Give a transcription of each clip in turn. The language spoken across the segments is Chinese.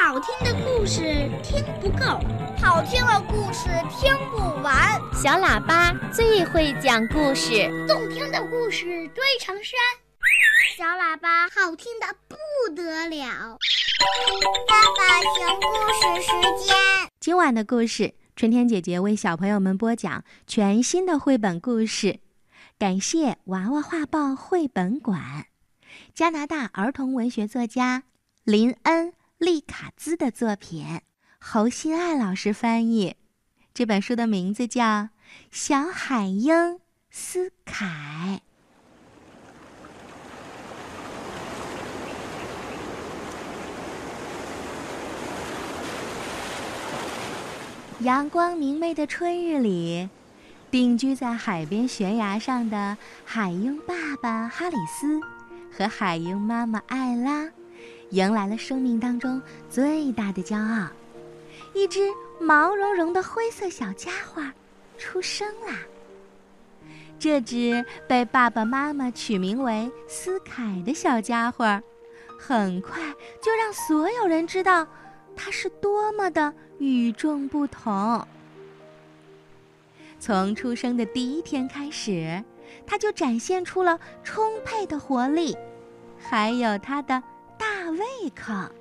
好听的故事听不够，好听的故事听不完。小喇叭最会讲故事，动听的故事堆成山。小喇叭好听的不得了。爸爸讲故事时间，今晚的故事，春天姐姐为小朋友们播讲全新的绘本故事。感谢娃娃画报绘本馆，加拿大儿童文学作家林恩。利卡兹的作品，侯心爱老师翻译。这本书的名字叫《小海鹰斯凯》。阳光明媚的春日里，定居在海边悬崖上的海鹰爸爸哈里斯和海鹰妈妈艾拉。迎来了生命当中最大的骄傲，一只毛茸茸的灰色小家伙出生啦。这只被爸爸妈妈取名为斯凯的小家伙，很快就让所有人知道它是多么的与众不同。从出生的第一天开始，它就展现出了充沛的活力，还有它的。大胃口，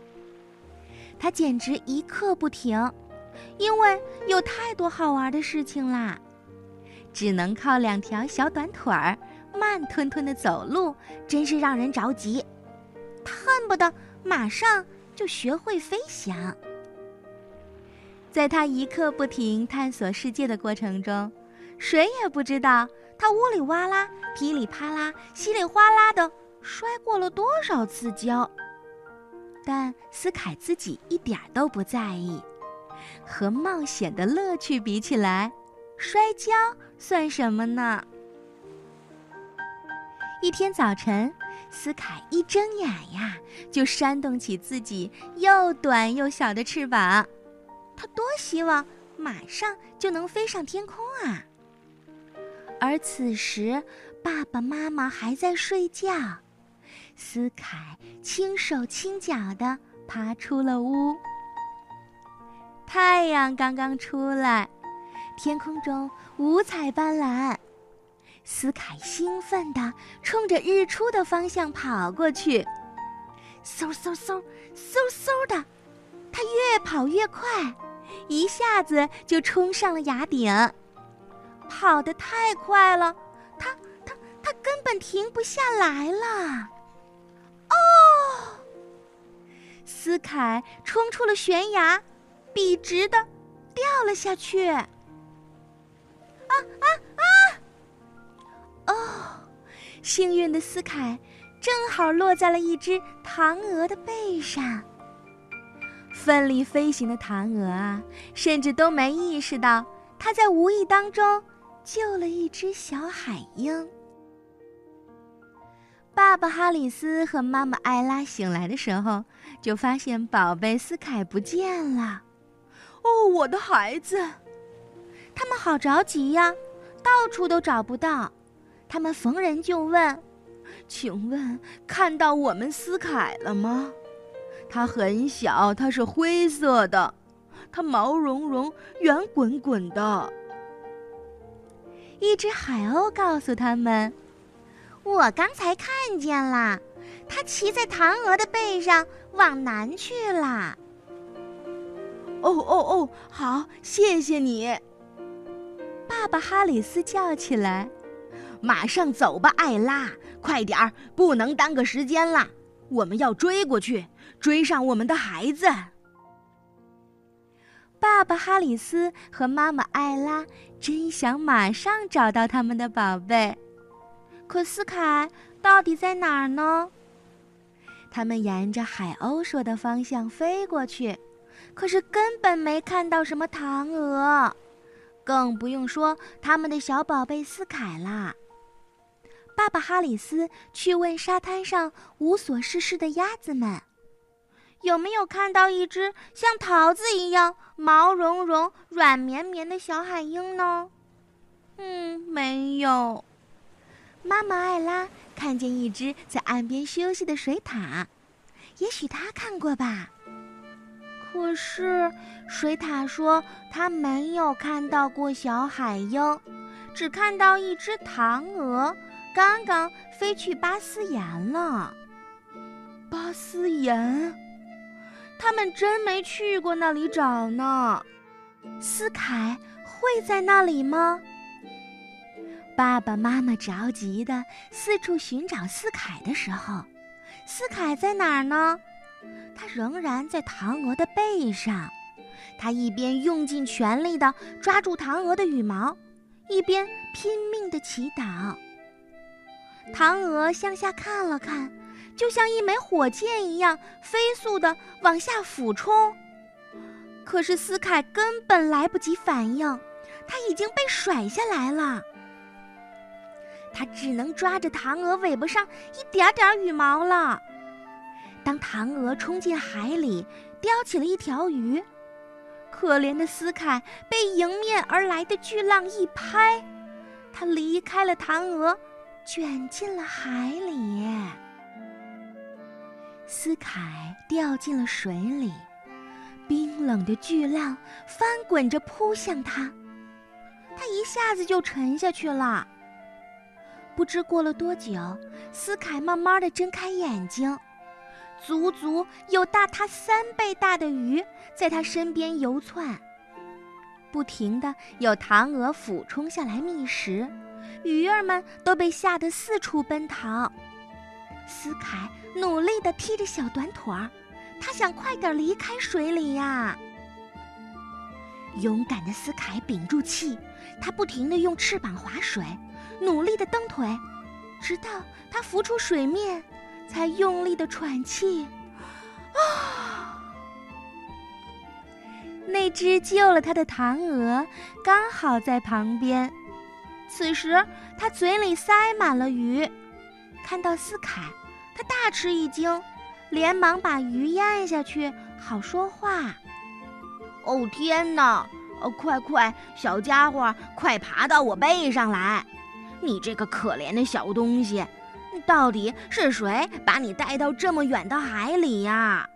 他简直一刻不停，因为有太多好玩的事情啦。只能靠两条小短腿儿，慢吞吞的走路，真是让人着急。他恨不得马上就学会飞翔。在他一刻不停探索世界的过程中，谁也不知道他呜里哇啦、噼里啪啦、稀里哗啦的摔过了多少次跤。但斯凯自己一点都不在意，和冒险的乐趣比起来，摔跤算什么呢？一天早晨，斯凯一睁眼呀，就扇动起自己又短又小的翅膀，他多希望马上就能飞上天空啊！而此时，爸爸妈妈还在睡觉。斯凯轻手轻脚地爬出了屋。太阳刚刚出来，天空中五彩斑斓。斯凯兴奋地冲着日出的方向跑过去，嗖嗖嗖，嗖嗖的，他越跑越快，一下子就冲上了崖顶。跑得太快了，他他他根本停不下来了。斯凯冲出了悬崖，笔直的掉了下去。啊啊啊！哦，幸运的斯凯正好落在了一只唐鹅的背上。奋力飞行的唐鹅啊，甚至都没意识到，它在无意当中救了一只小海鹰。爸爸哈里斯和妈妈艾拉醒来的时候，就发现宝贝斯凯不见了。哦，我的孩子！他们好着急呀，到处都找不到。他们逢人就问：“请问看到我们斯凯了吗？它很小，它是灰色的，它毛茸茸、圆滚滚的。”一只海鸥告诉他们。我刚才看见了，他骑在唐娥的背上往南去了。哦哦哦，好，谢谢你。爸爸哈里斯叫起来：“马上走吧，艾拉，快点儿，不能耽搁时间了，我们要追过去，追上我们的孩子。”爸爸哈里斯和妈妈艾拉真想马上找到他们的宝贝。可斯凯到底在哪儿呢？他们沿着海鸥说的方向飞过去，可是根本没看到什么唐鹅，更不用说他们的小宝贝斯凯啦。爸爸哈里斯去问沙滩上无所事事的鸭子们，有没有看到一只像桃子一样毛茸茸、软绵绵的小海鹰呢？嗯，没有。妈妈艾拉看见一只在岸边休息的水獭，也许她看过吧。可是水獭说他没有看到过小海鹰，只看到一只唐鹅，刚刚飞去巴斯岩了。巴斯岩，他们真没去过那里找呢。斯凯会在那里吗？爸爸妈妈着急的四处寻找斯凯的时候，斯凯在哪儿呢？他仍然在唐鹅的背上。他一边用尽全力的抓住唐鹅的羽毛，一边拼命的祈祷。唐鹅向下看了看，就像一枚火箭一样飞速的往下俯冲。可是斯凯根本来不及反应，他已经被甩下来了。他只能抓着唐鹅尾巴上一点点羽毛了。当唐鹅冲进海里，叼起了一条鱼，可怜的斯凯被迎面而来的巨浪一拍，他离开了唐鹅，卷进了海里。斯凯掉进了水里，冰冷的巨浪翻滚着扑向他，他一下子就沉下去了。不知过了多久，斯凯慢慢的睁开眼睛，足足有大他三倍大的鱼在他身边游窜，不停的有唐鹅俯冲下来觅食，鱼儿们都被吓得四处奔逃。斯凯努力的踢着小短腿儿，他想快点离开水里呀。勇敢的斯凯屏住气，他不停的用翅膀划水。努力的蹬腿，直到他浮出水面，才用力的喘气。啊！那只救了他的唐鹅刚好在旁边，此时他嘴里塞满了鱼。看到斯凯，他大吃一惊，连忙把鱼咽下去，好说话。哦天哪！哦，快快，小家伙，快爬到我背上来！你这个可怜的小东西，到底是谁把你带到这么远的海里呀？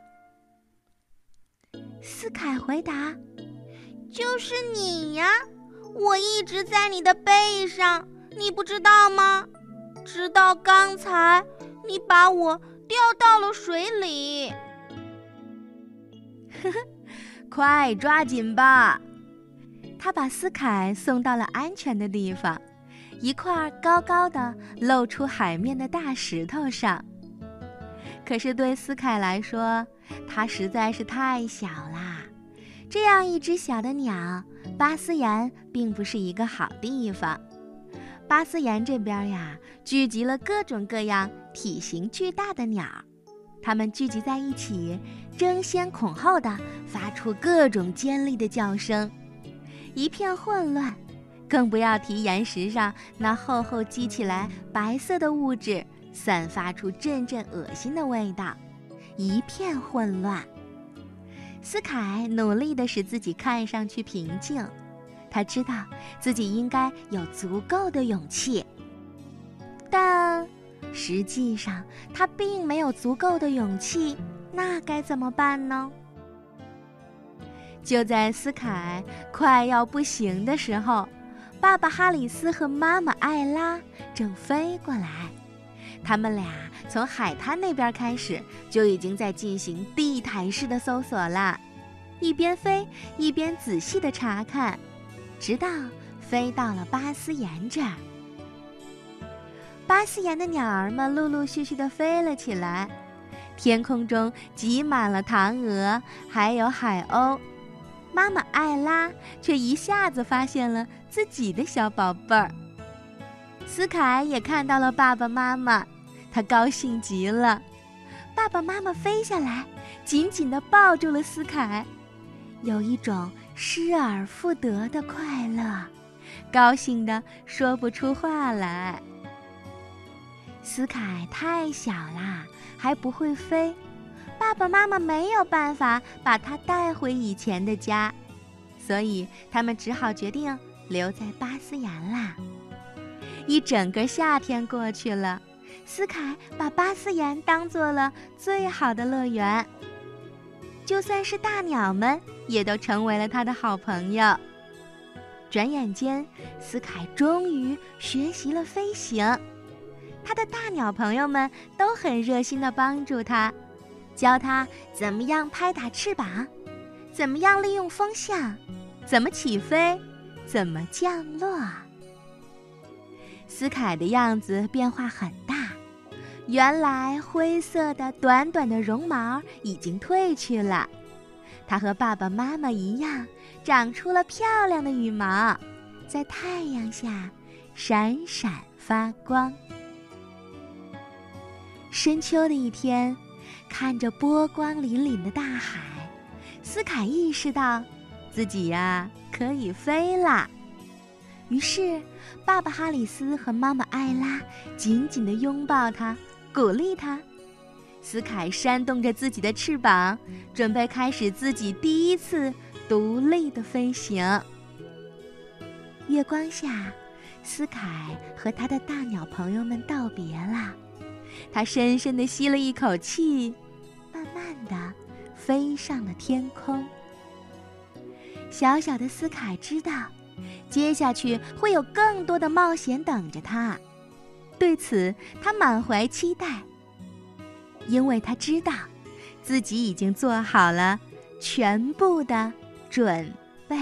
斯凯回答：“就是你呀！我一直在你的背上，你不知道吗？直到刚才，你把我掉到了水里。”呵呵，快抓紧吧！他把斯凯送到了安全的地方。一块高高的露出海面的大石头上。可是对斯凯来说，它实在是太小啦。这样一只小的鸟，巴斯岩并不是一个好地方。巴斯岩这边呀，聚集了各种各样体型巨大的鸟，它们聚集在一起，争先恐后的发出各种尖利的叫声，一片混乱。更不要提岩石上那厚厚积起来白色的物质，散发出阵阵恶心的味道，一片混乱。斯凯努力地使自己看上去平静，他知道自己应该有足够的勇气，但实际上他并没有足够的勇气。那该怎么办呢？就在斯凯快要不行的时候。爸爸哈里斯和妈妈艾拉正飞过来，他们俩从海滩那边开始就已经在进行地毯式的搜索了，一边飞一边仔细的查看，直到飞到了巴斯岩这儿。巴斯岩的鸟儿们陆陆续续的飞了起来，天空中挤满了唐鹅，还有海鸥。妈妈艾拉却一下子发现了自己的小宝贝儿。斯凯也看到了爸爸妈妈，他高兴极了。爸爸妈妈飞下来，紧紧地抱住了斯凯，有一种失而复得的快乐，高兴的说不出话来。斯凯太小啦，还不会飞。爸爸妈妈没有办法把他带回以前的家，所以他们只好决定留在巴斯岩啦。一整个夏天过去了，斯凯把巴斯岩当做了最好的乐园。就算是大鸟们也都成为了他的好朋友。转眼间，斯凯终于学习了飞行，他的大鸟朋友们都很热心地帮助他，教他怎么样拍打翅膀，怎么样利用风向，怎么起飞，怎么降落。斯凯的样子变化很大，原来灰色的短短的绒毛已经褪去了，他和爸爸妈妈一样。长出了漂亮的羽毛，在太阳下闪闪发光。深秋的一天，看着波光粼粼的大海，斯凯意识到自己呀可以飞了。于是，爸爸哈里斯和妈妈艾拉紧紧地拥抱他，鼓励他。斯凯扇动着自己的翅膀，准备开始自己第一次。独立的飞行。月光下，斯凯和他的大鸟朋友们道别了。他深深地吸了一口气，慢慢地飞上了天空。小小的斯凯知道，接下去会有更多的冒险等着他。对此，他满怀期待，因为他知道，自己已经做好了全部的。准备。